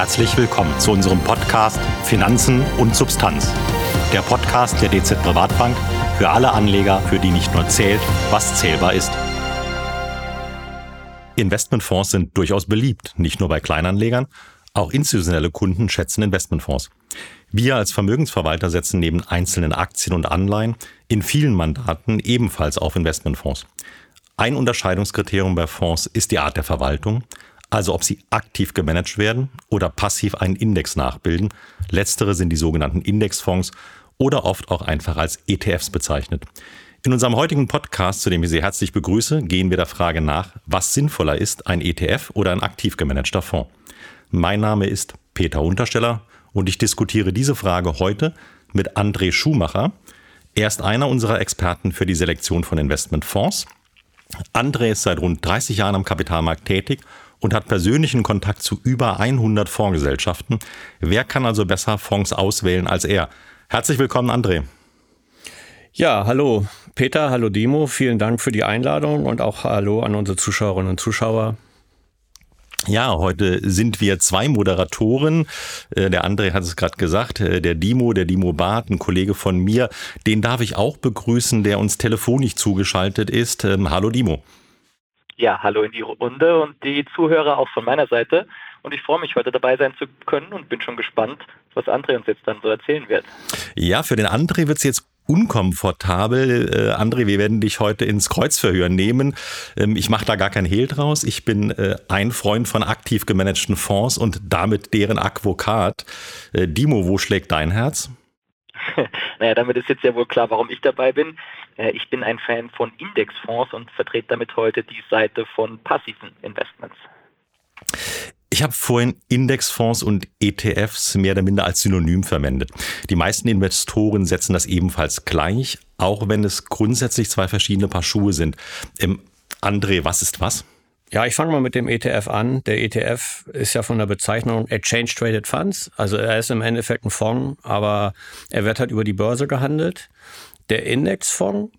Herzlich willkommen zu unserem Podcast Finanzen und Substanz. Der Podcast der DZ Privatbank für alle Anleger, für die nicht nur zählt, was zählbar ist. Investmentfonds sind durchaus beliebt, nicht nur bei Kleinanlegern, auch institutionelle Kunden schätzen Investmentfonds. Wir als Vermögensverwalter setzen neben einzelnen Aktien und Anleihen in vielen Mandaten ebenfalls auf Investmentfonds. Ein Unterscheidungskriterium bei Fonds ist die Art der Verwaltung, also ob sie aktiv gemanagt werden oder passiv einen Index nachbilden. Letztere sind die sogenannten Indexfonds oder oft auch einfach als ETFs bezeichnet. In unserem heutigen Podcast, zu dem ich Sie herzlich begrüße, gehen wir der Frage nach, was sinnvoller ist, ein ETF oder ein aktiv gemanagter Fonds. Mein Name ist Peter Untersteller und ich diskutiere diese Frage heute mit André Schumacher. Er ist einer unserer Experten für die Selektion von Investmentfonds. André ist seit rund 30 Jahren am Kapitalmarkt tätig und hat persönlichen Kontakt zu über 100 Fondsgesellschaften. Wer kann also besser Fonds auswählen als er? Herzlich willkommen, André. Ja, hallo Peter, hallo Dimo, vielen Dank für die Einladung und auch hallo an unsere Zuschauerinnen und Zuschauer. Ja, heute sind wir zwei Moderatoren. Äh, der André hat es gerade gesagt, äh, der Dimo, der Dimo Barth, ein Kollege von mir. Den darf ich auch begrüßen, der uns telefonisch zugeschaltet ist. Ähm, hallo Dimo. Ja, hallo in die Runde und die Zuhörer auch von meiner Seite. Und ich freue mich, heute dabei sein zu können und bin schon gespannt, was André uns jetzt dann so erzählen wird. Ja, für den André wird es jetzt unkomfortabel. Äh, André, wir werden dich heute ins Kreuzverhör nehmen. Ähm, ich mache da gar kein Hehl draus. Ich bin äh, ein Freund von aktiv gemanagten Fonds und damit deren Advokat. Äh, Dimo, wo schlägt dein Herz? naja, damit ist jetzt ja wohl klar, warum ich dabei bin. Äh, ich bin ein Fan von Indexfonds und vertrete damit heute die Seite von passiven Investments. Ich habe vorhin Indexfonds und ETFs mehr oder minder als Synonym verwendet. Die meisten Investoren setzen das ebenfalls gleich, auch wenn es grundsätzlich zwei verschiedene Paar Schuhe sind. Ähm, André, was ist was? Ja, ich fange mal mit dem ETF an. Der ETF ist ja von der Bezeichnung Exchange Traded Funds. Also er ist im Endeffekt ein Fonds, aber er wird halt über die Börse gehandelt. Der Indexfonds,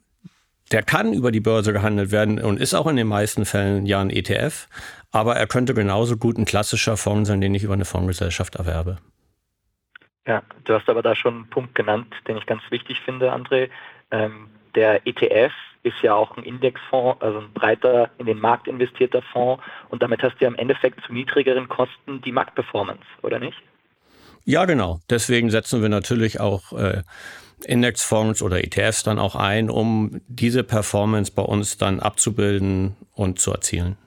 der kann über die Börse gehandelt werden und ist auch in den meisten Fällen ja ein ETF. Aber er könnte genauso gut ein klassischer Fonds sein, den ich über eine Fondsgesellschaft erwerbe. Ja, du hast aber da schon einen Punkt genannt, den ich ganz wichtig finde, André. Ähm, der ETF ist ja auch ein Indexfonds, also ein breiter in den Markt investierter Fonds und damit hast du ja im Endeffekt zu niedrigeren Kosten die Marktperformance, oder nicht? Ja, genau. Deswegen setzen wir natürlich auch äh, Indexfonds oder ETFs dann auch ein, um diese Performance bei uns dann abzubilden und zu erzielen.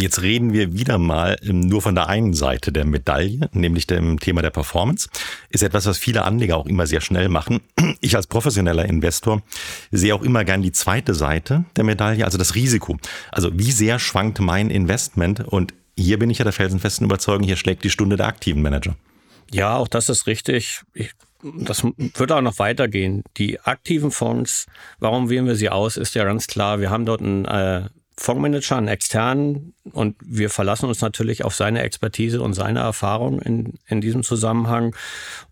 Jetzt reden wir wieder mal ähm, nur von der einen Seite der Medaille, nämlich dem Thema der Performance. Ist etwas, was viele Anleger auch immer sehr schnell machen. Ich als professioneller Investor sehe auch immer gern die zweite Seite der Medaille, also das Risiko. Also wie sehr schwankt mein Investment? Und hier bin ich ja der felsenfesten Überzeugung, hier schlägt die Stunde der aktiven Manager. Ja, auch das ist richtig. Ich, das wird auch noch weitergehen. Die aktiven Fonds, warum wählen wir sie aus, ist ja ganz klar. Wir haben dort ein äh, Fondsmanager, einen externen, und wir verlassen uns natürlich auf seine Expertise und seine Erfahrung in, in diesem Zusammenhang.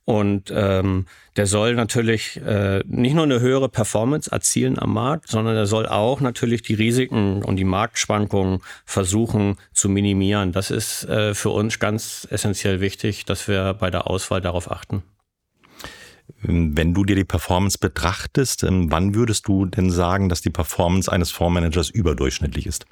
Und ähm, der soll natürlich äh, nicht nur eine höhere Performance erzielen am Markt, sondern er soll auch natürlich die Risiken und die Marktschwankungen versuchen zu minimieren. Das ist äh, für uns ganz essentiell wichtig, dass wir bei der Auswahl darauf achten. Wenn du dir die Performance betrachtest, ähm, wann würdest du denn sagen, dass die Performance eines Fondsmanagers überdurchschnittlich ist?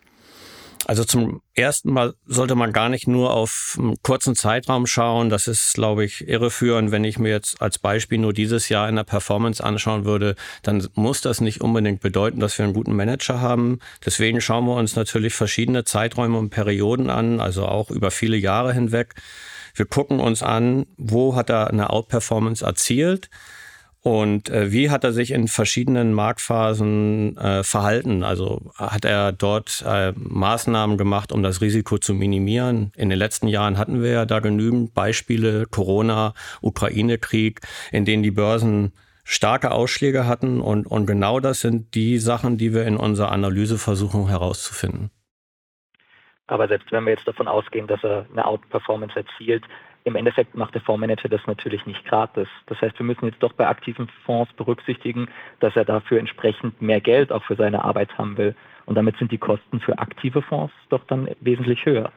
Also zum ersten Mal sollte man gar nicht nur auf einen kurzen Zeitraum schauen. Das ist, glaube ich, irreführend. Wenn ich mir jetzt als Beispiel nur dieses Jahr in der Performance anschauen würde, dann muss das nicht unbedingt bedeuten, dass wir einen guten Manager haben. Deswegen schauen wir uns natürlich verschiedene Zeiträume und Perioden an, also auch über viele Jahre hinweg. Wir gucken uns an, wo hat er eine Outperformance erzielt und äh, wie hat er sich in verschiedenen Marktphasen äh, verhalten? Also hat er dort äh, Maßnahmen gemacht, um das Risiko zu minimieren? In den letzten Jahren hatten wir ja da genügend Beispiele, Corona, Ukraine-Krieg, in denen die Börsen starke Ausschläge hatten. Und, und genau das sind die Sachen, die wir in unserer Analyse versuchen herauszufinden. Aber selbst wenn wir jetzt davon ausgehen, dass er eine Outperformance erzielt, im Endeffekt macht der Fondsmanager das natürlich nicht gratis. Das heißt, wir müssen jetzt doch bei aktiven Fonds berücksichtigen, dass er dafür entsprechend mehr Geld auch für seine Arbeit haben will. Und damit sind die Kosten für aktive Fonds doch dann wesentlich höher.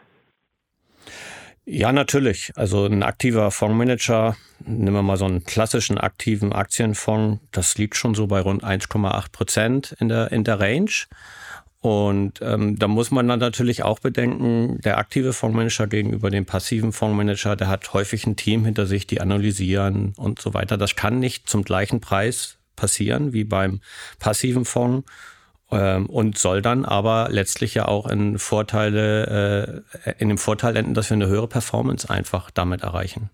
Ja, natürlich. Also ein aktiver Fondsmanager, nehmen wir mal so einen klassischen aktiven Aktienfonds, das liegt schon so bei rund 1,8 Prozent in der, in der Range. Und ähm, da muss man dann natürlich auch bedenken, der aktive Fondsmanager gegenüber dem passiven Fondsmanager, der hat häufig ein Team hinter sich, die analysieren und so weiter. Das kann nicht zum gleichen Preis passieren wie beim passiven Fonds ähm, und soll dann aber letztlich ja auch in Vorteile, äh, in dem Vorteil enden, dass wir eine höhere Performance einfach damit erreichen.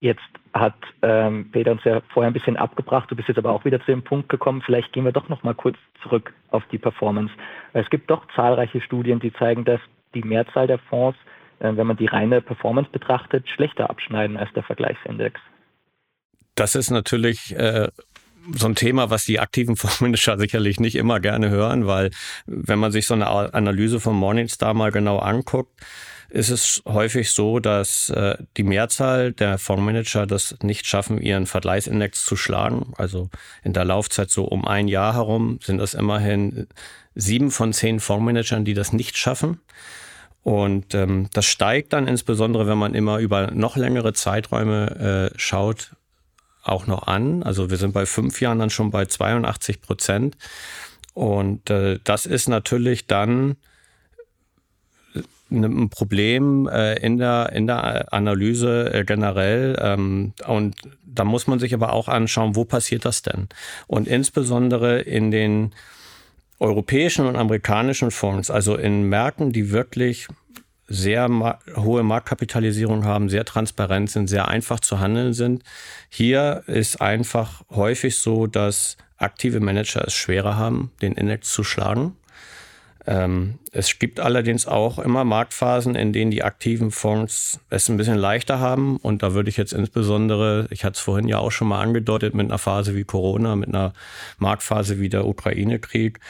Jetzt hat ähm, Peter uns ja vorher ein bisschen abgebracht, du bist jetzt aber auch wieder zu dem Punkt gekommen, vielleicht gehen wir doch noch mal kurz zurück auf die Performance. Es gibt doch zahlreiche Studien, die zeigen, dass die Mehrzahl der Fonds, äh, wenn man die reine Performance betrachtet, schlechter abschneiden als der Vergleichsindex. Das ist natürlich äh, so ein Thema, was die aktiven Fondsmanager sicherlich nicht immer gerne hören, weil wenn man sich so eine Analyse von Morningstar mal genau anguckt, ist es häufig so, dass äh, die Mehrzahl der Fondsmanager das nicht schaffen, ihren Vergleichsindex zu schlagen. Also in der Laufzeit so um ein Jahr herum sind das immerhin sieben von zehn Fondsmanagern, die das nicht schaffen. Und ähm, das steigt dann insbesondere, wenn man immer über noch längere Zeiträume äh, schaut, auch noch an. Also wir sind bei fünf Jahren dann schon bei 82 Prozent. Und äh, das ist natürlich dann ein Problem äh, in, der, in der Analyse äh, generell. Ähm, und da muss man sich aber auch anschauen, wo passiert das denn? Und insbesondere in den europäischen und amerikanischen Fonds, also in Märkten, die wirklich sehr ma hohe Marktkapitalisierung haben, sehr transparent sind, sehr einfach zu handeln sind. Hier ist einfach häufig so, dass aktive Manager es schwerer haben, den Index zu schlagen. Ähm, es gibt allerdings auch immer Marktphasen, in denen die aktiven Fonds es ein bisschen leichter haben. Und da würde ich jetzt insbesondere, ich hatte es vorhin ja auch schon mal angedeutet, mit einer Phase wie Corona, mit einer Marktphase wie der Ukraine-Krieg.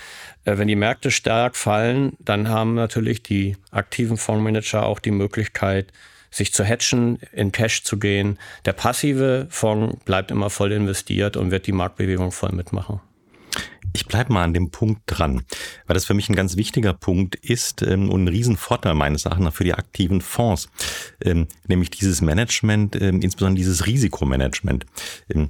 Äh, wenn die Märkte stark fallen, dann haben natürlich die aktiven Fondsmanager auch die Möglichkeit, sich zu hatchen, in Cash zu gehen. Der passive Fonds bleibt immer voll investiert und wird die Marktbewegung voll mitmachen. Ich bleibe mal an dem Punkt dran, weil das für mich ein ganz wichtiger Punkt ist ähm, und ein Riesenvorteil meines Erachtens für die aktiven Fonds, ähm, nämlich dieses Management, ähm, insbesondere dieses Risikomanagement. Ähm,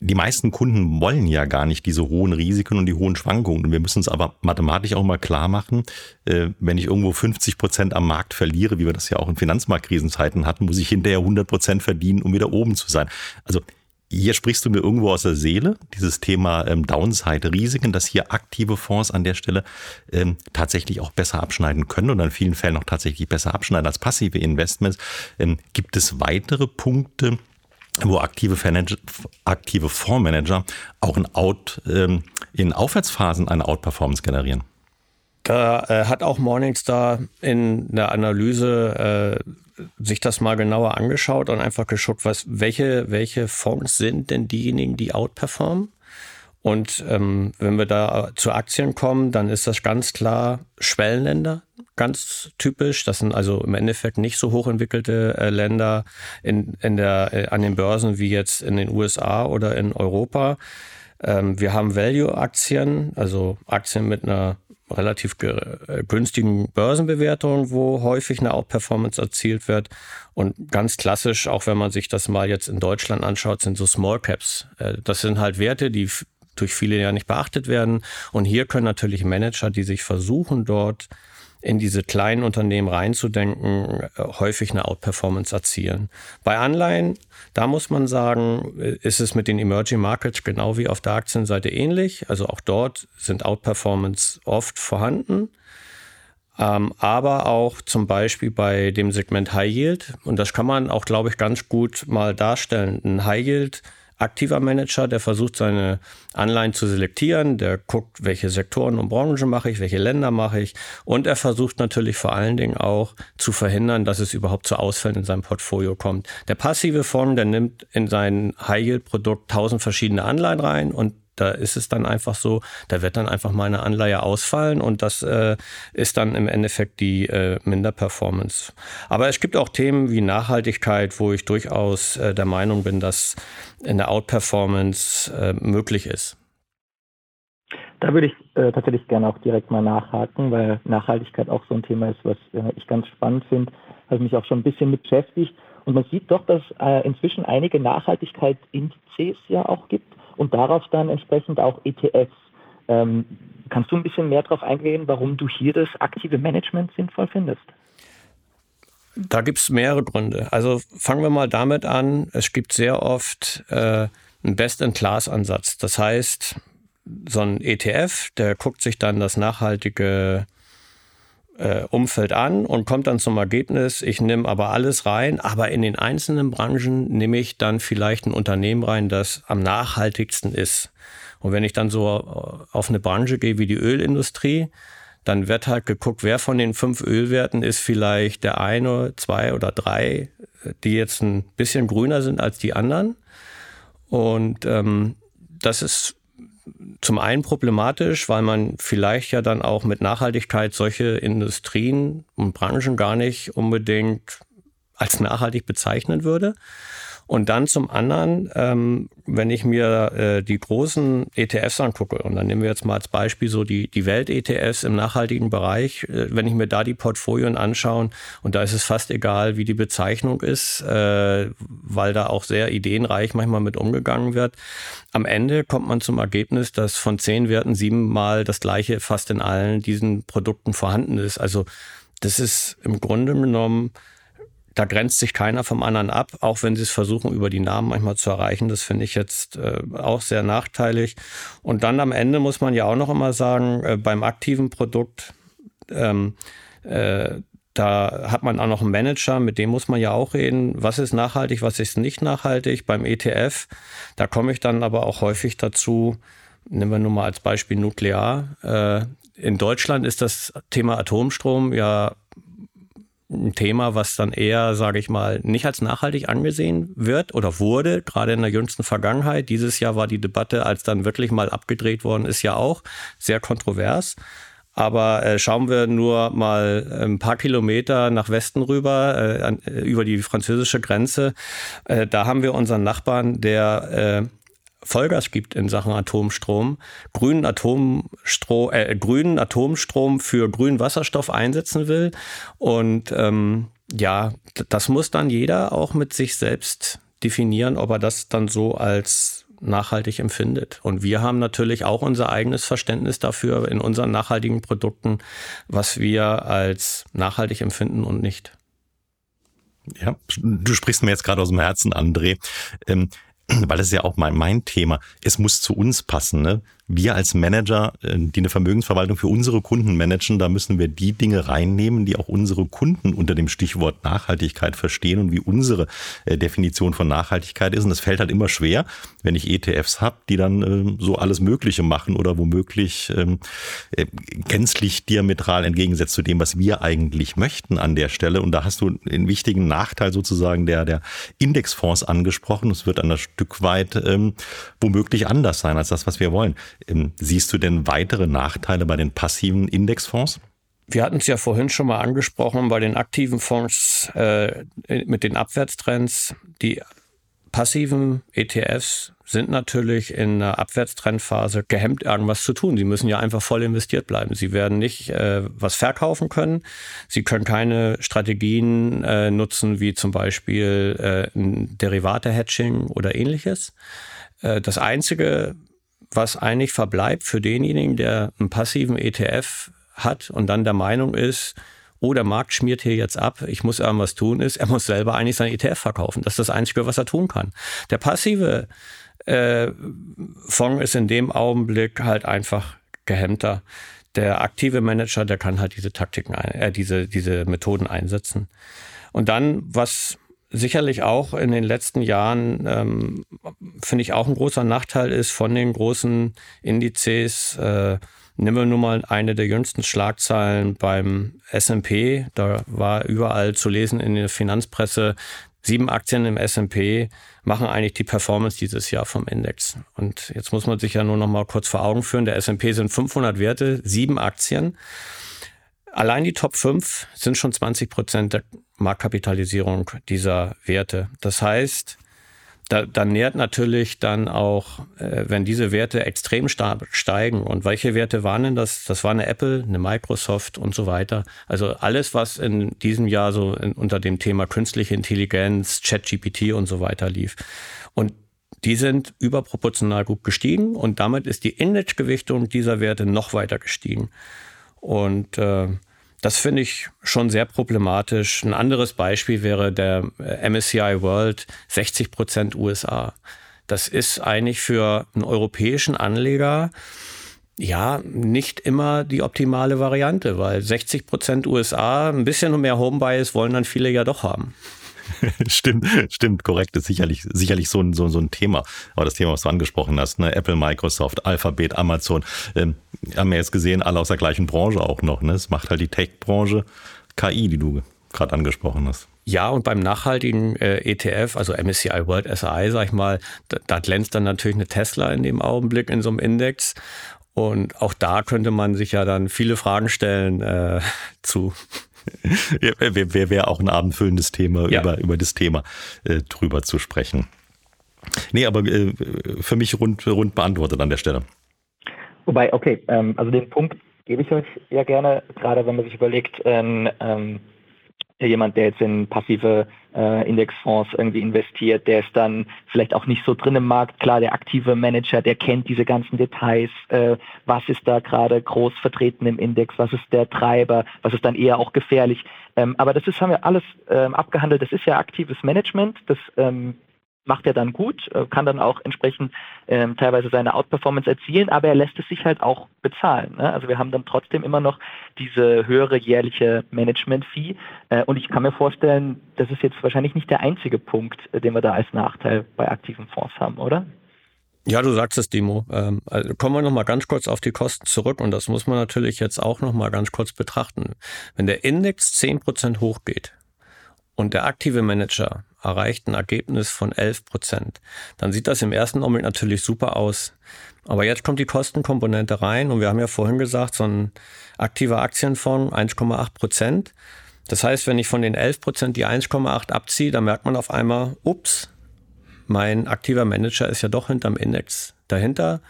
die meisten Kunden wollen ja gar nicht diese hohen Risiken und die hohen Schwankungen. Und wir müssen es aber mathematisch auch mal klar machen, äh, wenn ich irgendwo 50 Prozent am Markt verliere, wie wir das ja auch in Finanzmarktkrisenzeiten hatten, muss ich hinterher 100 Prozent verdienen, um wieder oben zu sein. Also hier sprichst du mir irgendwo aus der Seele, dieses Thema ähm, Downside-Risiken, dass hier aktive Fonds an der Stelle ähm, tatsächlich auch besser abschneiden können und in vielen Fällen auch tatsächlich besser abschneiden als passive Investments. Ähm, gibt es weitere Punkte, wo aktive, aktive Fondsmanager auch in, Out, ähm, in Aufwärtsphasen eine Outperformance generieren? Da äh, hat auch Morningstar in der Analyse äh, sich das mal genauer angeschaut und einfach geschaut, was, welche, welche Fonds sind denn diejenigen, die outperformen? Und ähm, wenn wir da zu Aktien kommen, dann ist das ganz klar Schwellenländer, ganz typisch. Das sind also im Endeffekt nicht so hochentwickelte äh, Länder in, in der, äh, an den Börsen wie jetzt in den USA oder in Europa. Ähm, wir haben Value-Aktien, also Aktien mit einer relativ äh, günstigen Börsenbewertungen, wo häufig eine Outperformance erzielt wird. Und ganz klassisch, auch wenn man sich das mal jetzt in Deutschland anschaut, sind so Small Caps. Äh, das sind halt Werte, die durch viele ja nicht beachtet werden. Und hier können natürlich Manager, die sich versuchen, dort in diese kleinen Unternehmen reinzudenken, häufig eine Outperformance erzielen. Bei Anleihen, da muss man sagen, ist es mit den Emerging Markets genau wie auf der Aktienseite ähnlich. Also auch dort sind Outperformance oft vorhanden. Ähm, aber auch zum Beispiel bei dem Segment High Yield. Und das kann man auch, glaube ich, ganz gut mal darstellen. Ein High Yield aktiver Manager, der versucht, seine Anleihen zu selektieren, der guckt, welche Sektoren und Branchen mache ich, welche Länder mache ich und er versucht natürlich vor allen Dingen auch zu verhindern, dass es überhaupt zu Ausfällen in seinem Portfolio kommt. Der passive Fonds, der nimmt in sein High-Yield-Produkt tausend verschiedene Anleihen rein und da ist es dann einfach so, da wird dann einfach mal eine Anleihe ausfallen und das äh, ist dann im Endeffekt die äh, Minderperformance. Aber es gibt auch Themen wie Nachhaltigkeit, wo ich durchaus äh, der Meinung bin, dass eine Outperformance äh, möglich ist. Da würde ich äh, tatsächlich gerne auch direkt mal nachhaken, weil Nachhaltigkeit auch so ein Thema ist, was äh, ich ganz spannend finde. habe mich auch schon ein bisschen mit beschäftigt. Und man sieht doch, dass äh, inzwischen einige Nachhaltigkeitsindizes ja auch gibt und darauf dann entsprechend auch ETFs. Ähm, kannst du ein bisschen mehr darauf eingehen, warum du hier das aktive Management sinnvoll findest? Da gibt es mehrere Gründe. Also fangen wir mal damit an. Es gibt sehr oft äh, einen Best-in-Class-Ansatz. Das heißt, so ein ETF, der guckt sich dann das nachhaltige äh, Umfeld an und kommt dann zum Ergebnis, ich nehme aber alles rein, aber in den einzelnen Branchen nehme ich dann vielleicht ein Unternehmen rein, das am nachhaltigsten ist. Und wenn ich dann so auf eine Branche gehe wie die Ölindustrie, dann wird halt geguckt, wer von den fünf Ölwerten ist vielleicht der eine, zwei oder drei, die jetzt ein bisschen grüner sind als die anderen. Und ähm, das ist zum einen problematisch, weil man vielleicht ja dann auch mit Nachhaltigkeit solche Industrien und Branchen gar nicht unbedingt als nachhaltig bezeichnen würde. Und dann zum anderen, ähm, wenn ich mir äh, die großen ETFs angucke, und dann nehmen wir jetzt mal als Beispiel so die, die Welt-ETFs im nachhaltigen Bereich, äh, wenn ich mir da die Portfolien anschaue, und da ist es fast egal, wie die Bezeichnung ist, äh, weil da auch sehr ideenreich manchmal mit umgegangen wird. Am Ende kommt man zum Ergebnis, dass von zehn Werten siebenmal das gleiche fast in allen diesen Produkten vorhanden ist. Also das ist im Grunde genommen da grenzt sich keiner vom anderen ab, auch wenn sie es versuchen, über die Namen manchmal zu erreichen. Das finde ich jetzt äh, auch sehr nachteilig. Und dann am Ende muss man ja auch noch immer sagen, äh, beim aktiven Produkt, ähm, äh, da hat man auch noch einen Manager, mit dem muss man ja auch reden, was ist nachhaltig, was ist nicht nachhaltig. Beim ETF, da komme ich dann aber auch häufig dazu, nehmen wir nur mal als Beispiel Nuklear. Äh, in Deutschland ist das Thema Atomstrom ja ein Thema, was dann eher, sage ich mal, nicht als nachhaltig angesehen wird oder wurde, gerade in der jüngsten Vergangenheit. Dieses Jahr war die Debatte, als dann wirklich mal abgedreht worden ist, ja auch sehr kontrovers. Aber äh, schauen wir nur mal ein paar Kilometer nach Westen rüber, äh, an, äh, über die französische Grenze. Äh, da haben wir unseren Nachbarn, der äh, Vollgas gibt in Sachen Atomstrom, grünen Atomstrom, äh, grünen Atomstrom für grünen Wasserstoff einsetzen will. Und ähm, ja, das muss dann jeder auch mit sich selbst definieren, ob er das dann so als nachhaltig empfindet. Und wir haben natürlich auch unser eigenes Verständnis dafür in unseren nachhaltigen Produkten, was wir als nachhaltig empfinden und nicht. Ja, du sprichst mir jetzt gerade aus dem Herzen, André. Ähm, weil das ist ja auch mein, mein Thema. Es muss zu uns passen. Ne? Wir als Manager, äh, die eine Vermögensverwaltung für unsere Kunden managen, da müssen wir die Dinge reinnehmen, die auch unsere Kunden unter dem Stichwort Nachhaltigkeit verstehen und wie unsere äh, Definition von Nachhaltigkeit ist. Und das fällt halt immer schwer, wenn ich ETFs habe, die dann ähm, so alles Mögliche machen oder womöglich ähm, äh, gänzlich diametral entgegensetzt zu dem, was wir eigentlich möchten an der Stelle. Und da hast du einen wichtigen Nachteil sozusagen der, der Indexfonds angesprochen. Es wird ein Stück weit ähm, womöglich anders sein als das, was wir wollen. Ähm, siehst du denn weitere Nachteile bei den passiven Indexfonds? Wir hatten es ja vorhin schon mal angesprochen bei den aktiven Fonds äh, mit den Abwärtstrends. Die passiven ETFs sind natürlich in einer Abwärtstrendphase gehemmt, irgendwas zu tun. Sie müssen ja einfach voll investiert bleiben. Sie werden nicht äh, was verkaufen können. Sie können keine Strategien äh, nutzen, wie zum Beispiel äh, ein Derivate-Hedging oder ähnliches. Äh, das Einzige, was eigentlich verbleibt für denjenigen, der einen passiven ETF hat und dann der Meinung ist, oh, der Markt schmiert hier jetzt ab, ich muss irgendwas tun, ist, er muss selber eigentlich sein ETF verkaufen. Das ist das Einzige, was er tun kann. Der passive äh, Fonds ist in dem Augenblick halt einfach gehemmter. Der aktive Manager, der kann halt diese Taktiken, äh, diese, diese Methoden einsetzen. Und dann, was sicherlich auch in den letzten Jahren, ähm, finde ich, auch ein großer Nachteil ist von den großen Indizes. Äh, nehmen wir nur mal eine der jüngsten Schlagzeilen beim S&P. Da war überall zu lesen in der Finanzpresse, sieben Aktien im S&P machen eigentlich die Performance dieses Jahr vom Index. Und jetzt muss man sich ja nur noch mal kurz vor Augen führen. Der S&P sind 500 Werte, sieben Aktien. Allein die Top 5 sind schon 20 Prozent der Marktkapitalisierung dieser Werte. Das heißt, da, da nährt natürlich dann auch, äh, wenn diese Werte extrem stark steigen. Und welche Werte waren denn das? Das war eine Apple, eine Microsoft und so weiter. Also alles, was in diesem Jahr so in, unter dem Thema künstliche Intelligenz, ChatGPT und so weiter lief. Und die sind überproportional gut gestiegen und damit ist die Indexgewichtung dieser Werte noch weiter gestiegen. Und äh, das finde ich schon sehr problematisch. Ein anderes Beispiel wäre der äh, MSCI World 60 Prozent USA. Das ist eigentlich für einen europäischen Anleger ja nicht immer die optimale Variante, weil 60 Prozent USA, ein bisschen mehr Homebias wollen dann viele ja doch haben. stimmt, stimmt, korrekt. Ist sicherlich, sicherlich so ein, so, so ein Thema. Aber das Thema, was du angesprochen hast, ne? Apple, Microsoft, Alphabet, Amazon, ähm, haben wir jetzt gesehen, alle aus der gleichen Branche auch noch. Ne? Es macht halt die Tech-Branche KI, die du gerade angesprochen hast. Ja, und beim nachhaltigen äh, ETF, also MSCI World SI, sag ich mal, da, da glänzt dann natürlich eine Tesla in dem Augenblick in so einem Index. Und auch da könnte man sich ja dann viele Fragen stellen äh, zu Wäre wär auch ein abendfüllendes Thema, ja. über, über das Thema äh, drüber zu sprechen. Nee, aber äh, für mich rund, rund beantwortet an der Stelle. Wobei, okay, ähm, also den Punkt gebe ich euch ja gerne, gerade wenn man sich überlegt, ähm, ähm, jemand, der jetzt in passive äh, Indexfonds irgendwie investiert, der ist dann vielleicht auch nicht so drin im Markt. Klar, der aktive Manager, der kennt diese ganzen Details. Äh, was ist da gerade groß vertreten im Index? Was ist der Treiber? Was ist dann eher auch gefährlich? Ähm, aber das ist, haben wir alles ähm, abgehandelt. Das ist ja aktives Management. Das ähm, macht er dann gut, äh, kann dann auch entsprechend ähm, teilweise seine Outperformance erzielen, aber er lässt es sich halt auch bezahlen. Ne? Also wir haben dann trotzdem immer noch diese höhere jährliche Management-Fee äh, und ich kann mir vorstellen, das ist jetzt wahrscheinlich nicht der einzige Punkt, äh, den wir da als Nachteil bei aktiven Fonds haben, oder? Ja, du sagst es, Dimo. Ähm, also kommen wir nochmal ganz kurz auf die Kosten zurück und das muss man natürlich jetzt auch nochmal ganz kurz betrachten. Wenn der Index 10% hochgeht und der aktive Manager erreicht ein Ergebnis von 11 Prozent. Dann sieht das im ersten Augenblick natürlich super aus. Aber jetzt kommt die Kostenkomponente rein und wir haben ja vorhin gesagt, so ein aktiver Aktienfonds 1,8 Prozent. Das heißt, wenn ich von den 11 Prozent die 1,8 abziehe, dann merkt man auf einmal, ups, mein aktiver Manager ist ja doch hinterm Index dahinter.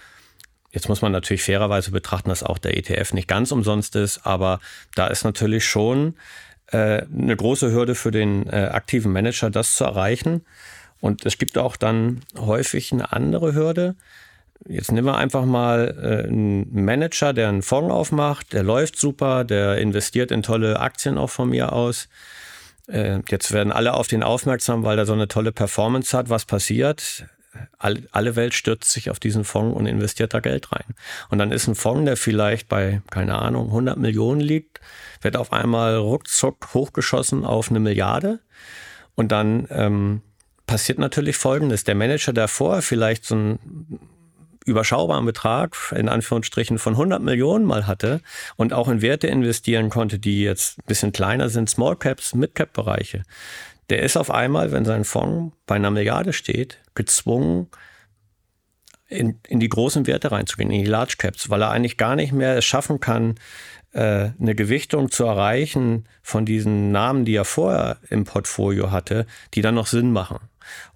Jetzt muss man natürlich fairerweise betrachten, dass auch der ETF nicht ganz umsonst ist, aber da ist natürlich schon äh, eine große Hürde für den äh, aktiven Manager, das zu erreichen. Und es gibt auch dann häufig eine andere Hürde. Jetzt nehmen wir einfach mal äh, einen Manager, der einen Fonds aufmacht, der läuft super, der investiert in tolle Aktien auch von mir aus. Äh, jetzt werden alle auf den aufmerksam, weil er so eine tolle Performance hat. Was passiert? Alle Welt stürzt sich auf diesen Fonds und investiert da Geld rein. Und dann ist ein Fonds, der vielleicht bei, keine Ahnung, 100 Millionen liegt, wird auf einmal ruckzuck hochgeschossen auf eine Milliarde. Und dann ähm, passiert natürlich Folgendes. Der Manager, vorher vielleicht so einen überschaubaren Betrag, in Anführungsstrichen, von 100 Millionen mal hatte und auch in Werte investieren konnte, die jetzt ein bisschen kleiner sind, Small Caps, Mid Cap Bereiche, der ist auf einmal, wenn sein Fonds bei einer Milliarde steht, gezwungen, in, in die großen Werte reinzugehen, in die Large Caps, weil er eigentlich gar nicht mehr es schaffen kann, äh, eine Gewichtung zu erreichen von diesen Namen, die er vorher im Portfolio hatte, die dann noch Sinn machen.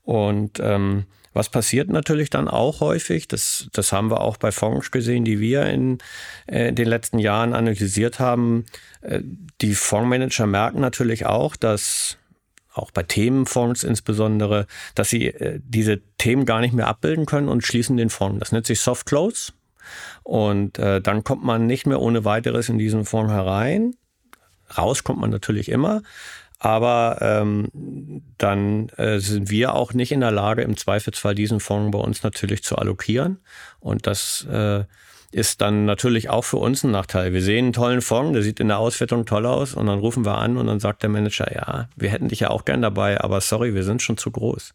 Und ähm, was passiert natürlich dann auch häufig, das, das haben wir auch bei Fonds gesehen, die wir in äh, den letzten Jahren analysiert haben, äh, die Fondsmanager merken natürlich auch, dass auch bei Themenfonds insbesondere, dass sie äh, diese Themen gar nicht mehr abbilden können und schließen den Fonds. Das nennt sich Soft Close. Und äh, dann kommt man nicht mehr ohne weiteres in diesen Fonds herein. Raus kommt man natürlich immer. Aber ähm, dann äh, sind wir auch nicht in der Lage, im Zweifelsfall diesen Fonds bei uns natürlich zu allokieren. Und das äh, ist dann natürlich auch für uns ein Nachteil. Wir sehen einen tollen Fonds, der sieht in der Auswertung toll aus und dann rufen wir an und dann sagt der Manager, ja, wir hätten dich ja auch gern dabei, aber sorry, wir sind schon zu groß.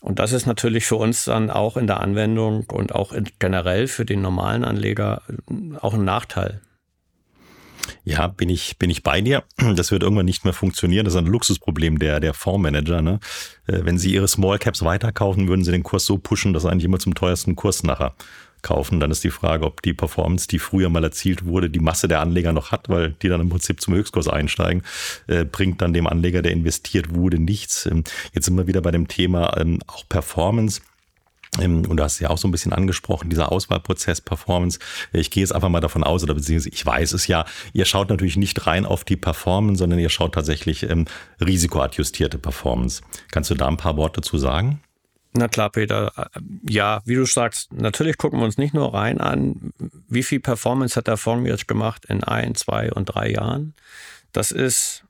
Und das ist natürlich für uns dann auch in der Anwendung und auch generell für den normalen Anleger auch ein Nachteil. Ja, bin ich, bin ich bei dir. Das wird irgendwann nicht mehr funktionieren. Das ist ein Luxusproblem der, der Fondsmanager. Ne? Äh, wenn sie ihre Small Caps weiterkaufen, würden sie den Kurs so pushen, dass eigentlich immer zum teuersten Kurs nachher kaufen. Dann ist die Frage, ob die Performance, die früher mal erzielt wurde, die Masse der Anleger noch hat, weil die dann im Prinzip zum Höchstkurs einsteigen, äh, bringt dann dem Anleger, der investiert wurde, nichts. Ähm, jetzt sind wir wieder bei dem Thema ähm, auch Performance. Ähm, und du hast ja auch so ein bisschen angesprochen, dieser Auswahlprozess, Performance. Ich gehe jetzt einfach mal davon aus, oder beziehungsweise ich weiß es ja, ihr schaut natürlich nicht rein auf die Performance, sondern ihr schaut tatsächlich ähm, risikoadjustierte Performance. Kannst du da ein paar Worte zu sagen? Na klar, Peter. Ja, wie du sagst, natürlich gucken wir uns nicht nur rein an, wie viel Performance hat der Fonds jetzt gemacht in ein, zwei und drei Jahren. Das ist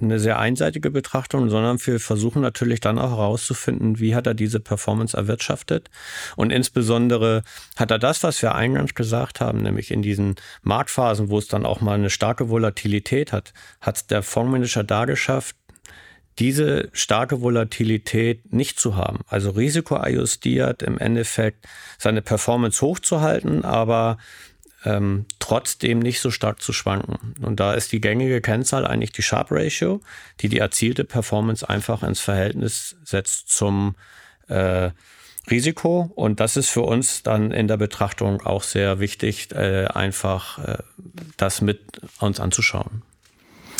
eine sehr einseitige Betrachtung, sondern wir versuchen natürlich dann auch herauszufinden, wie hat er diese Performance erwirtschaftet. Und insbesondere hat er das, was wir eingangs gesagt haben, nämlich in diesen Marktphasen, wo es dann auch mal eine starke Volatilität hat, hat der Fondsmanager da geschafft, diese starke Volatilität nicht zu haben. Also risikoadjustiert im Endeffekt seine Performance hochzuhalten, aber ähm, trotzdem nicht so stark zu schwanken. Und da ist die gängige Kennzahl eigentlich die Sharp Ratio, die die erzielte Performance einfach ins Verhältnis setzt zum äh, Risiko. Und das ist für uns dann in der Betrachtung auch sehr wichtig, äh, einfach äh, das mit uns anzuschauen.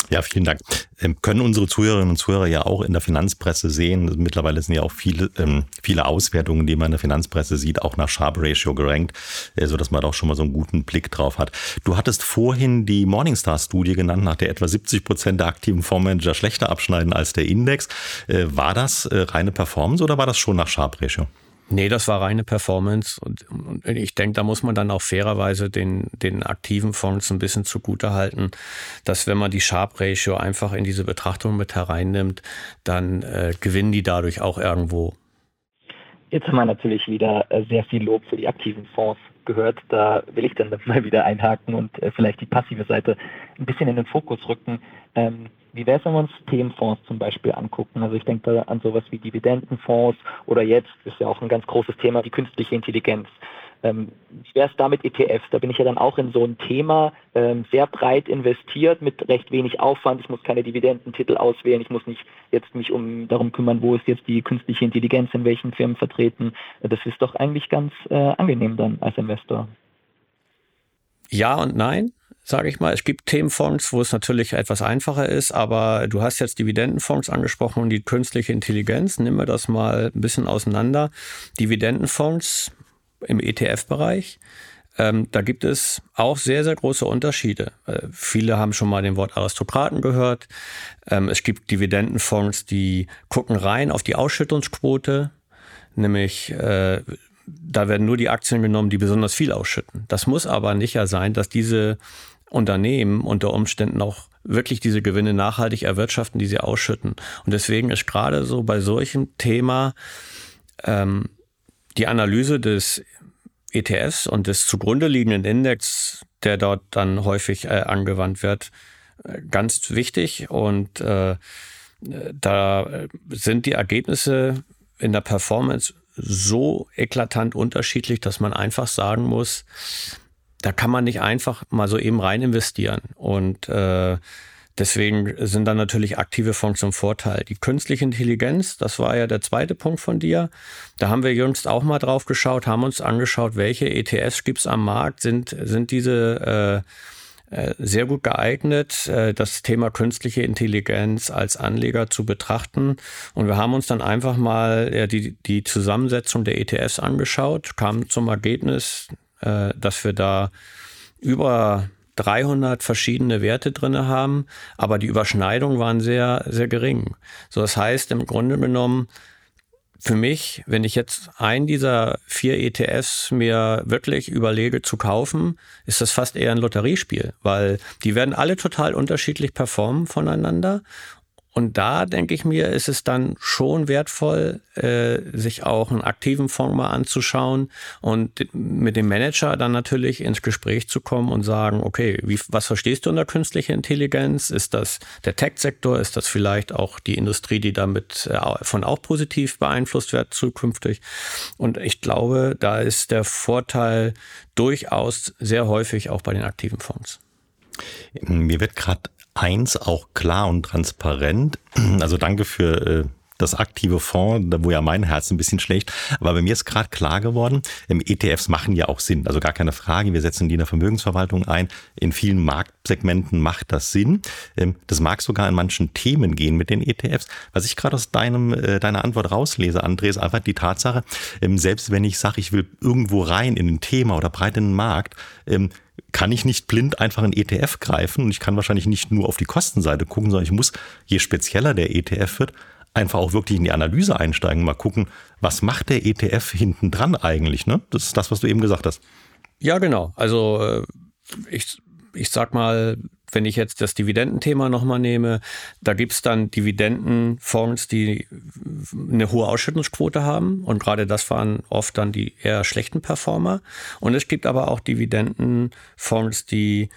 Ja, vielen Dank. Ähm, können unsere Zuhörerinnen und Zuhörer ja auch in der Finanzpresse sehen. Mittlerweile sind ja auch viele, ähm, viele Auswertungen, die man in der Finanzpresse sieht, auch nach Sharp Ratio gerankt, äh, so dass man da auch schon mal so einen guten Blick drauf hat. Du hattest vorhin die Morningstar-Studie genannt, nach der etwa 70 Prozent der aktiven Fondsmanager schlechter abschneiden als der Index. Äh, war das äh, reine Performance oder war das schon nach Sharp Ratio? Nee, das war reine Performance. Und, ich denke, da muss man dann auch fairerweise den, den aktiven Fonds ein bisschen zugute halten, dass wenn man die Sharp Ratio einfach in diese Betrachtung mit hereinnimmt, dann äh, gewinnen die dadurch auch irgendwo. Jetzt haben wir natürlich wieder äh, sehr viel Lob für die aktiven Fonds gehört. Da will ich dann mal wieder einhaken und äh, vielleicht die passive Seite ein bisschen in den Fokus rücken. Ähm, wie wäre es, wenn wir uns Themenfonds zum Beispiel angucken? Also ich denke da an sowas wie Dividendenfonds oder jetzt ist ja auch ein ganz großes Thema die künstliche Intelligenz. Ähm, wie wäre es da mit ETFs? Da bin ich ja dann auch in so ein Thema ähm, sehr breit investiert mit recht wenig Aufwand. Ich muss keine Dividendentitel auswählen. Ich muss nicht jetzt mich um darum kümmern, wo ist jetzt die künstliche Intelligenz in welchen Firmen vertreten. Das ist doch eigentlich ganz äh, angenehm dann als Investor. Ja und nein sage ich mal. Es gibt Themenfonds, wo es natürlich etwas einfacher ist, aber du hast jetzt Dividendenfonds angesprochen und die künstliche Intelligenz. Nimm wir das mal ein bisschen auseinander. Dividendenfonds im ETF-Bereich. Ähm, da gibt es auch sehr, sehr große Unterschiede. Äh, viele haben schon mal den Wort Aristokraten gehört. Ähm, es gibt Dividendenfonds, die gucken rein auf die Ausschüttungsquote, nämlich äh, da werden nur die Aktien genommen, die besonders viel ausschütten. Das muss aber nicht ja sein, dass diese Unternehmen unter Umständen auch wirklich diese Gewinne nachhaltig erwirtschaften, die sie ausschütten. Und deswegen ist gerade so bei solchem Thema ähm, die Analyse des ETFs und des zugrunde liegenden Index, der dort dann häufig äh, angewandt wird, äh, ganz wichtig. Und äh, da sind die Ergebnisse in der Performance so eklatant unterschiedlich, dass man einfach sagen muss, da kann man nicht einfach mal so eben rein investieren. Und äh, deswegen sind dann natürlich aktive Fonds zum Vorteil. Die künstliche Intelligenz, das war ja der zweite Punkt von dir. Da haben wir jüngst auch mal drauf geschaut, haben uns angeschaut, welche ETFs gibt es am Markt, sind, sind diese äh, äh, sehr gut geeignet, äh, das Thema künstliche Intelligenz als Anleger zu betrachten. Und wir haben uns dann einfach mal die, die Zusammensetzung der ETFs angeschaut, kamen zum Ergebnis, äh, dass wir da über 300 verschiedene Werte drin haben, aber die Überschneidungen waren sehr, sehr gering. So, das heißt, im Grunde genommen, für mich, wenn ich jetzt einen dieser vier ETFs mir wirklich überlege zu kaufen, ist das fast eher ein Lotteriespiel, weil die werden alle total unterschiedlich performen voneinander und da denke ich mir, ist es dann schon wertvoll, äh, sich auch einen aktiven Fonds mal anzuschauen und mit dem Manager dann natürlich ins Gespräch zu kommen und sagen, okay, wie, was verstehst du unter künstlicher Intelligenz? Ist das der Tech-Sektor? Ist das vielleicht auch die Industrie, die damit äh, von auch positiv beeinflusst wird zukünftig? Und ich glaube, da ist der Vorteil durchaus sehr häufig auch bei den aktiven Fonds. Mir wird gerade eins auch klar und transparent. Also danke für äh, das aktive Fonds, wo ja mein Herz ein bisschen schlägt. Aber bei mir ist gerade klar geworden, ETFs machen ja auch Sinn. Also gar keine Frage. Wir setzen die in der Vermögensverwaltung ein. In vielen Marktsegmenten macht das Sinn. Ähm, das mag sogar in manchen Themen gehen mit den ETFs. Was ich gerade aus deinem, äh, deiner Antwort rauslese, André, ist einfach die Tatsache, ähm, selbst wenn ich sage, ich will irgendwo rein in ein Thema oder breit in den Markt, ähm, kann ich nicht blind einfach in ETF greifen und ich kann wahrscheinlich nicht nur auf die Kostenseite gucken, sondern ich muss, je spezieller der ETF wird, einfach auch wirklich in die Analyse einsteigen, mal gucken, was macht der ETF hinten dran eigentlich? Ne? Das ist das, was du eben gesagt hast. Ja, genau. Also äh, ich, ich sag mal, wenn ich jetzt das Dividendenthema nochmal nehme, da gibt es dann Dividendenfonds, die eine hohe Ausschüttungsquote haben. Und gerade das waren oft dann die eher schlechten Performer. Und es gibt aber auch Dividendenfonds, die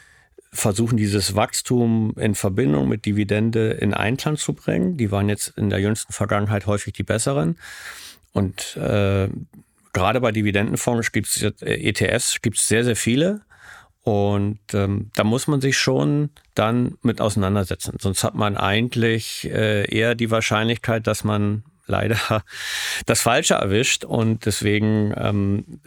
versuchen, dieses Wachstum in Verbindung mit Dividende in Einklang zu bringen. Die waren jetzt in der jüngsten Vergangenheit häufig die besseren. Und äh, gerade bei Dividendenfonds gibt es ETFs, gibt es sehr, sehr viele. Und ähm, da muss man sich schon dann mit auseinandersetzen. Sonst hat man eigentlich äh, eher die Wahrscheinlichkeit, dass man leider das Falsche erwischt. Und deswegen ähm,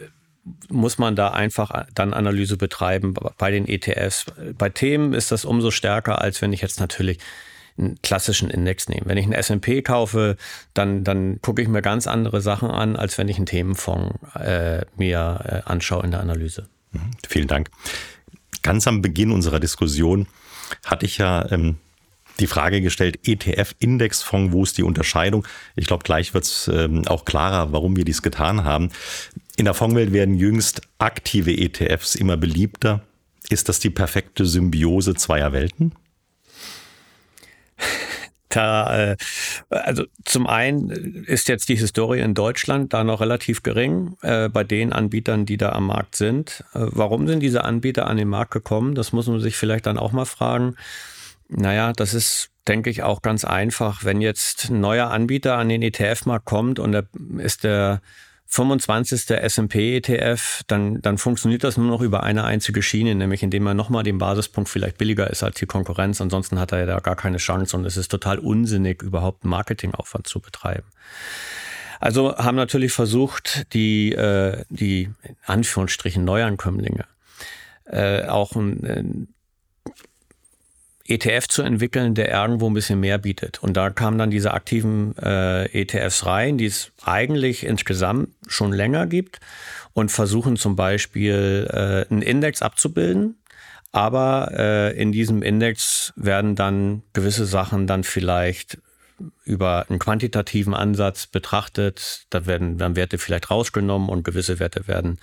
muss man da einfach dann Analyse betreiben bei den ETFs. Bei Themen ist das umso stärker, als wenn ich jetzt natürlich einen klassischen Index nehme. Wenn ich einen S&P kaufe, dann, dann gucke ich mir ganz andere Sachen an, als wenn ich einen Themenfonds äh, mir äh, anschaue in der Analyse. Mhm, vielen Dank. Ganz am Beginn unserer Diskussion hatte ich ja ähm, die Frage gestellt, ETF-Indexfonds, wo ist die Unterscheidung? Ich glaube, gleich wird es ähm, auch klarer, warum wir dies getan haben. In der Fondswelt werden jüngst aktive ETFs immer beliebter. Ist das die perfekte Symbiose zweier Welten? Äh, also zum einen ist jetzt die Historie in Deutschland da noch relativ gering äh, bei den Anbietern, die da am Markt sind. Äh, warum sind diese Anbieter an den Markt gekommen? Das muss man sich vielleicht dann auch mal fragen. Naja, das ist, denke ich, auch ganz einfach. Wenn jetzt ein neuer Anbieter an den ETF-Markt kommt und da ist der 25. S&P ETF, dann, dann funktioniert das nur noch über eine einzige Schiene, nämlich indem er nochmal den Basispunkt vielleicht billiger ist als die Konkurrenz. Ansonsten hat er ja da gar keine Chance und es ist total unsinnig, überhaupt Marketingaufwand zu betreiben. Also haben natürlich versucht, die, äh, die in Anführungsstrichen Neuankömmlinge äh, auch ein, ETF zu entwickeln, der irgendwo ein bisschen mehr bietet. Und da kamen dann diese aktiven äh, ETFs rein, die es eigentlich insgesamt schon länger gibt und versuchen zum Beispiel äh, einen Index abzubilden. Aber äh, in diesem Index werden dann gewisse Sachen dann vielleicht über einen quantitativen Ansatz betrachtet. Da werden dann Werte vielleicht rausgenommen und gewisse Werte werden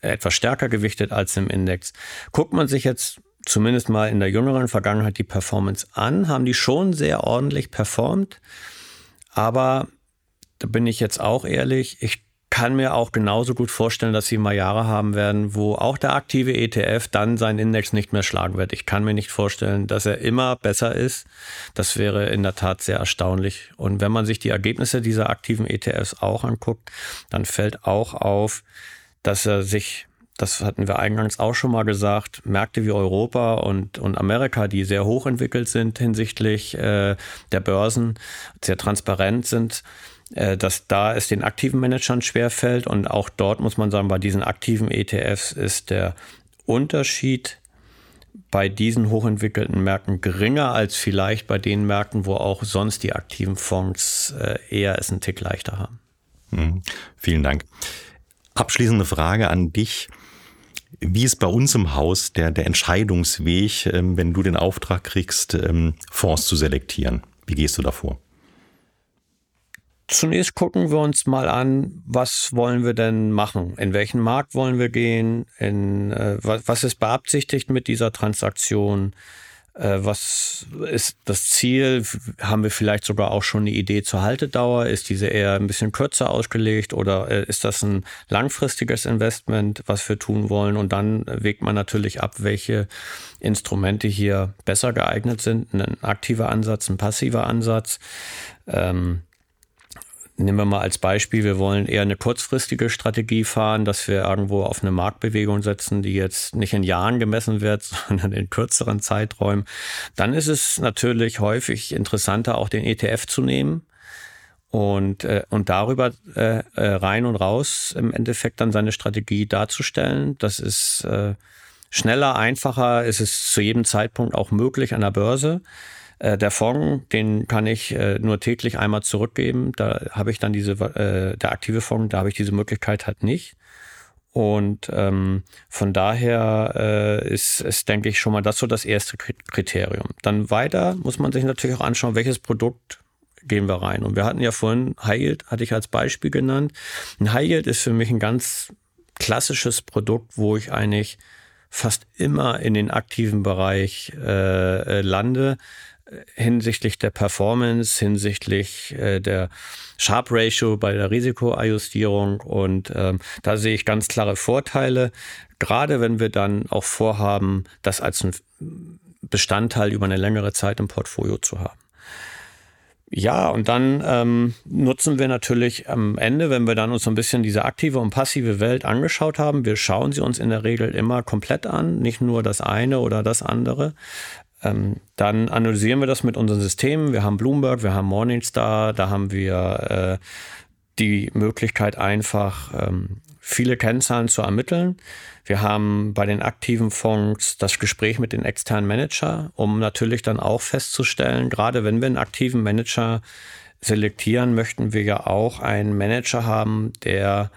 etwas stärker gewichtet als im Index. Guckt man sich jetzt zumindest mal in der jüngeren Vergangenheit die Performance an, haben die schon sehr ordentlich performt. Aber da bin ich jetzt auch ehrlich, ich kann mir auch genauso gut vorstellen, dass sie mal Jahre haben werden, wo auch der aktive ETF dann seinen Index nicht mehr schlagen wird. Ich kann mir nicht vorstellen, dass er immer besser ist. Das wäre in der Tat sehr erstaunlich. Und wenn man sich die Ergebnisse dieser aktiven ETFs auch anguckt, dann fällt auch auf, dass er sich das hatten wir eingangs auch schon mal gesagt, Märkte wie Europa und, und Amerika, die sehr hoch entwickelt sind hinsichtlich äh, der Börsen, sehr transparent sind, äh, dass da es den aktiven Managern schwerfällt. Und auch dort muss man sagen, bei diesen aktiven ETFs ist der Unterschied bei diesen hochentwickelten Märkten geringer als vielleicht bei den Märkten, wo auch sonst die aktiven Fonds äh, eher es einen Tick leichter haben. Mhm. Vielen Dank. Abschließende Frage an dich. Wie ist bei uns im Haus der, der Entscheidungsweg, ähm, wenn du den Auftrag kriegst, ähm, Fonds zu selektieren? Wie gehst du davor? Zunächst gucken wir uns mal an, was wollen wir denn machen? In welchen Markt wollen wir gehen? In, äh, was, was ist beabsichtigt mit dieser Transaktion? Äh, was ist das Ziel? Haben wir vielleicht sogar auch schon eine Idee zur Haltedauer? Ist diese eher ein bisschen kürzer ausgelegt oder äh, ist das ein langfristiges Investment, was wir tun wollen? Und dann wägt man natürlich ab, welche Instrumente hier besser geeignet sind. Ein aktiver Ansatz, ein passiver Ansatz. Ähm, Nehmen wir mal als Beispiel, wir wollen eher eine kurzfristige Strategie fahren, dass wir irgendwo auf eine Marktbewegung setzen, die jetzt nicht in Jahren gemessen wird, sondern in kürzeren Zeiträumen. Dann ist es natürlich häufig interessanter, auch den ETF zu nehmen und, äh, und darüber äh, äh, rein und raus im Endeffekt dann seine Strategie darzustellen. Das ist äh, schneller, einfacher, ist es zu jedem Zeitpunkt auch möglich an der Börse. Äh, der Fonds, den kann ich äh, nur täglich einmal zurückgeben. Da habe ich dann diese, äh, der aktive Fonds, da habe ich diese Möglichkeit halt nicht. Und ähm, von daher äh, ist, ist, denke ich, schon mal das so das erste Kriterium. Dann weiter muss man sich natürlich auch anschauen, welches Produkt gehen wir rein. Und wir hatten ja vorhin High Yield, hatte ich als Beispiel genannt. Ein High Yield ist für mich ein ganz klassisches Produkt, wo ich eigentlich fast immer in den aktiven Bereich äh, äh lande hinsichtlich der Performance, hinsichtlich äh, der Sharp Ratio bei der Risikoajustierung. Und ähm, da sehe ich ganz klare Vorteile, gerade wenn wir dann auch vorhaben, das als ein Bestandteil über eine längere Zeit im Portfolio zu haben. Ja, und dann ähm, nutzen wir natürlich am Ende, wenn wir dann uns so ein bisschen diese aktive und passive Welt angeschaut haben, wir schauen sie uns in der Regel immer komplett an, nicht nur das eine oder das andere. Ähm, dann analysieren wir das mit unseren Systemen. Wir haben Bloomberg, wir haben Morningstar, da haben wir äh, die Möglichkeit einfach ähm, viele Kennzahlen zu ermitteln. Wir haben bei den aktiven Fonds das Gespräch mit den externen Manager, um natürlich dann auch festzustellen, gerade wenn wir einen aktiven Manager selektieren, möchten wir ja auch einen Manager haben, der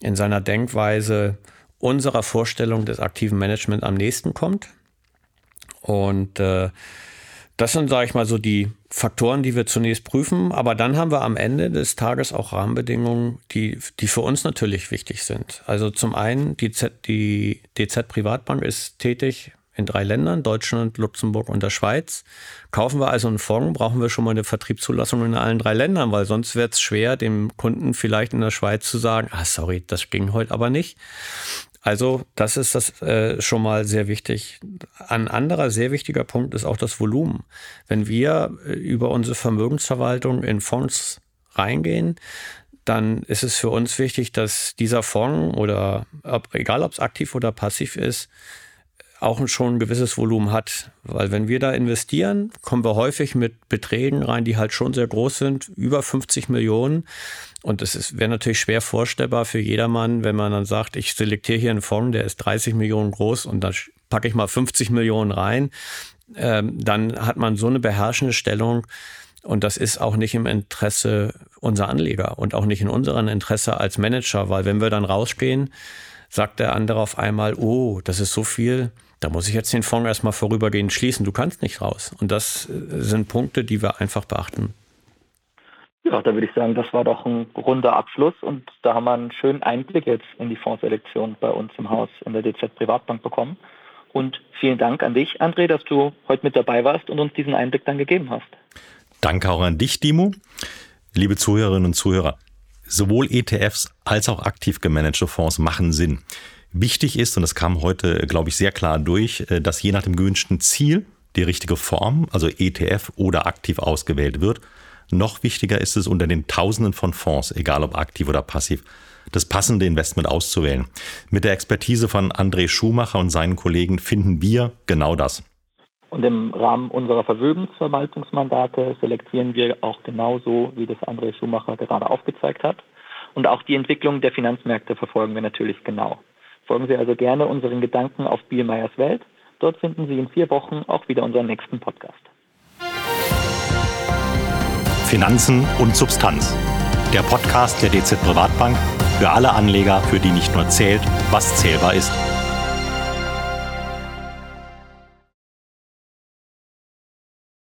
in seiner Denkweise unserer Vorstellung des aktiven Management am nächsten kommt. Und äh, das sind, sage ich mal, so die Faktoren, die wir zunächst prüfen. Aber dann haben wir am Ende des Tages auch Rahmenbedingungen, die, die für uns natürlich wichtig sind. Also zum einen, die, Z, die DZ Privatbank ist tätig in drei Ländern, Deutschland, Luxemburg und der Schweiz. Kaufen wir also einen Fonds, brauchen wir schon mal eine Vertriebszulassung in allen drei Ländern, weil sonst wird es schwer, dem Kunden vielleicht in der Schweiz zu sagen, ah, sorry, das ging heute aber nicht. Also das ist das äh, schon mal sehr wichtig. Ein anderer sehr wichtiger Punkt ist auch das Volumen. Wenn wir äh, über unsere Vermögensverwaltung in Fonds reingehen, dann ist es für uns wichtig, dass dieser Fonds oder ob, egal ob es aktiv oder passiv ist, auch schon ein gewisses Volumen hat. Weil wenn wir da investieren, kommen wir häufig mit Beträgen rein, die halt schon sehr groß sind, über 50 Millionen. Und es wäre natürlich schwer vorstellbar für jedermann, wenn man dann sagt, ich selektiere hier einen Fonds, der ist 30 Millionen groß und da packe ich mal 50 Millionen rein. Ähm, dann hat man so eine beherrschende Stellung. Und das ist auch nicht im Interesse unserer Anleger und auch nicht in unserem Interesse als Manager, weil wenn wir dann rausgehen, sagt der andere auf einmal, oh, das ist so viel, da muss ich jetzt den Fonds erstmal vorübergehend schließen. Du kannst nicht raus. Und das äh, sind Punkte, die wir einfach beachten. Ja, da würde ich sagen, das war doch ein runder Abschluss und da haben wir einen schönen Einblick jetzt in die Fondsselektion bei uns im Haus in der DZ Privatbank bekommen. Und vielen Dank an dich, André, dass du heute mit dabei warst und uns diesen Einblick dann gegeben hast. Danke auch an dich, Dimo. Liebe Zuhörerinnen und Zuhörer, sowohl ETFs als auch aktiv gemanagte Fonds machen Sinn. Wichtig ist, und das kam heute, glaube ich, sehr klar durch, äh, dass je nach dem gewünschten Ziel die richtige Form, also ETF oder aktiv ausgewählt wird. Noch wichtiger ist es, unter den Tausenden von Fonds, egal ob aktiv oder passiv, das passende Investment auszuwählen. Mit der Expertise von André Schumacher und seinen Kollegen finden wir genau das. Und im Rahmen unserer Vermögensverwaltungsmandate selektieren wir auch genauso, wie das André Schumacher gerade aufgezeigt hat. Und auch die Entwicklung der Finanzmärkte verfolgen wir natürlich genau. Folgen Sie also gerne unseren Gedanken auf Bielmeyers Welt. Dort finden Sie in vier Wochen auch wieder unseren nächsten Podcast. Finanzen und Substanz. Der Podcast der DZ Privatbank für alle Anleger, für die nicht nur zählt, was zählbar ist.